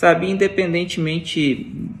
Sabe, independentemente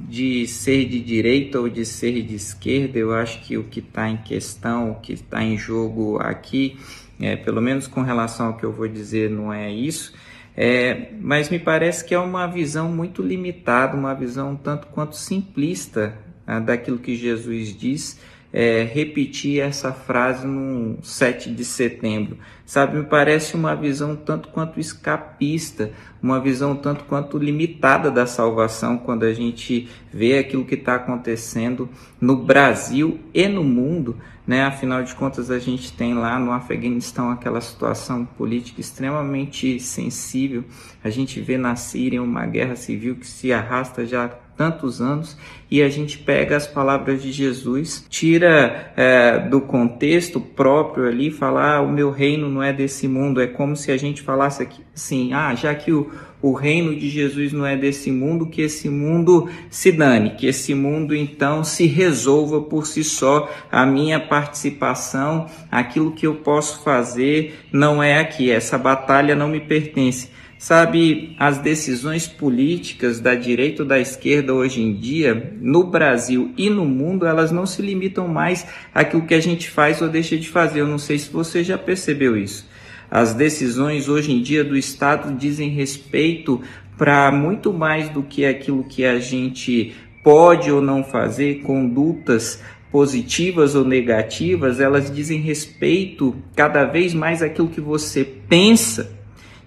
de ser de direita ou de ser de esquerda, eu acho que o que está em questão, o que está em jogo aqui, é, pelo menos com relação ao que eu vou dizer, não é isso. É, mas me parece que é uma visão muito limitada, uma visão tanto quanto simplista ah, daquilo que Jesus diz é, repetir essa frase no 7 de setembro. Sabe, me parece uma visão tanto quanto escapista, uma visão tanto quanto limitada da salvação quando a gente vê aquilo que está acontecendo no Brasil e no mundo. Né? Afinal de contas, a gente tem lá no Afeganistão aquela situação política extremamente sensível. A gente vê na Síria uma guerra civil que se arrasta já tantos anos e a gente pega as palavras de Jesus, tira é, do contexto próprio ali, falar ah, o meu reino não é desse mundo, é como se a gente falasse aqui, assim, ah, já que o, o reino de Jesus não é desse mundo, que esse mundo se dane, que esse mundo então se resolva por si só, a minha participação, aquilo que eu posso fazer não é aqui, essa batalha não me pertence. Sabe, as decisões políticas da direita ou da esquerda hoje em dia, no Brasil e no mundo, elas não se limitam mais àquilo que a gente faz ou deixa de fazer. Eu não sei se você já percebeu isso. As decisões hoje em dia do Estado dizem respeito para muito mais do que aquilo que a gente pode ou não fazer, condutas positivas ou negativas, elas dizem respeito cada vez mais àquilo que você pensa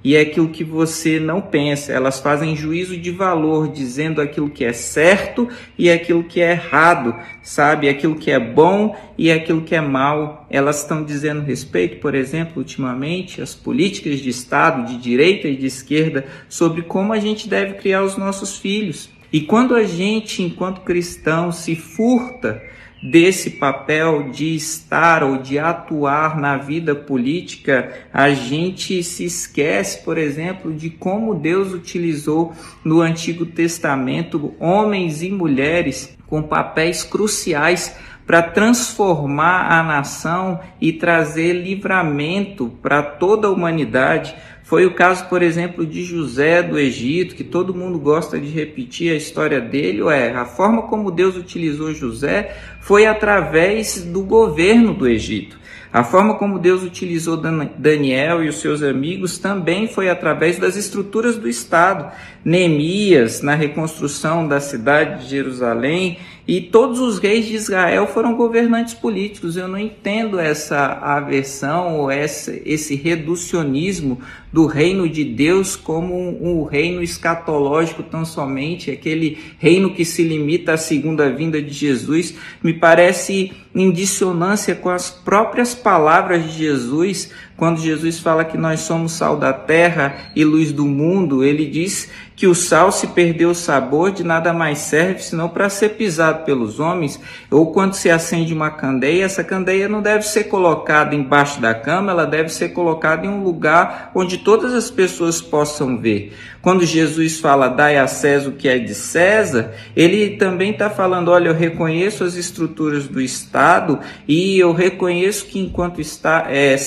e é aquilo que você não pensa. Elas fazem juízo de valor, dizendo aquilo que é certo e aquilo que é errado, sabe? Aquilo que é bom e aquilo que é mal. Elas estão dizendo respeito, por exemplo, ultimamente, às políticas de Estado, de direita e de esquerda, sobre como a gente deve criar os nossos filhos. E quando a gente, enquanto cristão, se furta desse papel de estar ou de atuar na vida política, a gente se esquece, por exemplo, de como Deus utilizou no Antigo Testamento homens e mulheres com papéis cruciais para transformar a nação e trazer livramento para toda a humanidade. Foi o caso, por exemplo, de José do Egito, que todo mundo gosta de repetir a história dele. É, a forma como Deus utilizou José foi através do governo do Egito. A forma como Deus utilizou Daniel e os seus amigos também foi através das estruturas do Estado. Neemias, na reconstrução da cidade de Jerusalém, e todos os reis de Israel foram governantes políticos. Eu não entendo essa aversão ou essa, esse reducionismo do reino de Deus como um, um, reino escatológico tão somente, aquele reino que se limita à segunda vinda de Jesus. Me parece em dissonância com as próprias palavras de Jesus, quando Jesus fala que nós somos sal da terra e luz do mundo, ele diz que o sal se perdeu o sabor, de nada mais serve senão para ser pisado pelos homens, ou quando se acende uma candeia, essa candeia não deve ser colocada embaixo da cama, ela deve ser colocada em um lugar onde todas as pessoas possam ver. Quando Jesus fala dai a César o que é de César, ele também está falando, olha, eu reconheço as estruturas do Estado e eu reconheço que enquanto está, é,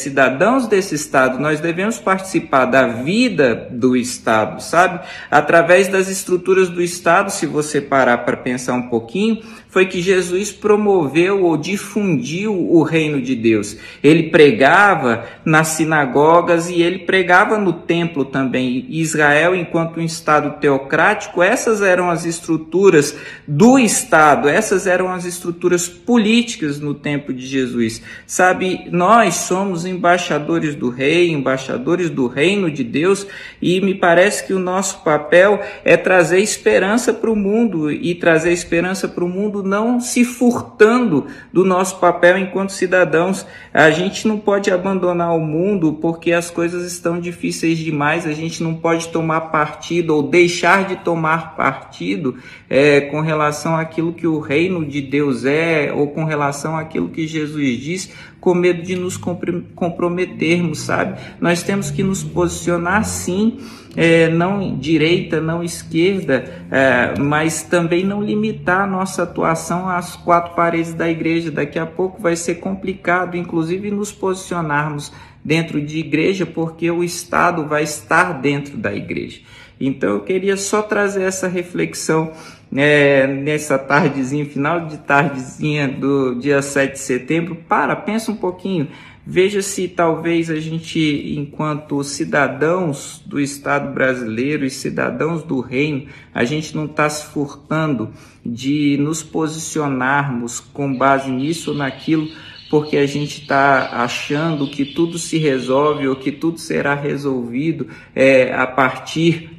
cidadãos desse Estado, nós devemos participar da vida do Estado, sabe? Através das estruturas do Estado, se você parar para pensar um pouquinho, foi que Jesus promoveu ou difundiu o reino de Deus. Ele pregava nas sinagogas e ele pregava no templo também. Israel, enquanto um Estado teocrático, essas eram as estruturas do Estado, essas eram as estruturas políticas no tempo de Jesus. Sabe, nós somos embaixadores do rei, embaixadores do reino de Deus e me parece que o nosso papel é trazer esperança para o mundo e trazer esperança para o mundo não se furtando do nosso papel enquanto cidadãos. A gente não pode abandonar o mundo porque as coisas estão difíceis demais, a gente não pode tomar partido ou deixar de tomar partido é, com relação àquilo que o reino de Deus é ou com relação àquilo que Jesus diz, com medo de nos comprometermos, sabe? Nós temos que nos posicionar sim é, não direita, não esquerda, é, mas também não limitar a nossa atuação às quatro paredes da igreja. Daqui a pouco vai ser complicado, inclusive, nos posicionarmos dentro de igreja, porque o Estado vai estar dentro da igreja. Então eu queria só trazer essa reflexão é, nessa tardezinha, final de tardezinha do dia 7 de setembro. Para, pensa um pouquinho. Veja se talvez a gente, enquanto cidadãos do Estado brasileiro e cidadãos do reino, a gente não está se furtando de nos posicionarmos com base nisso ou naquilo, porque a gente está achando que tudo se resolve ou que tudo será resolvido é, a partir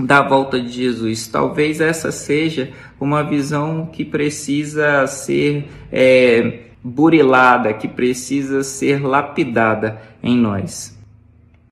da volta de Jesus. Talvez essa seja uma visão que precisa ser. É, burilada, que precisa ser lapidada em nós.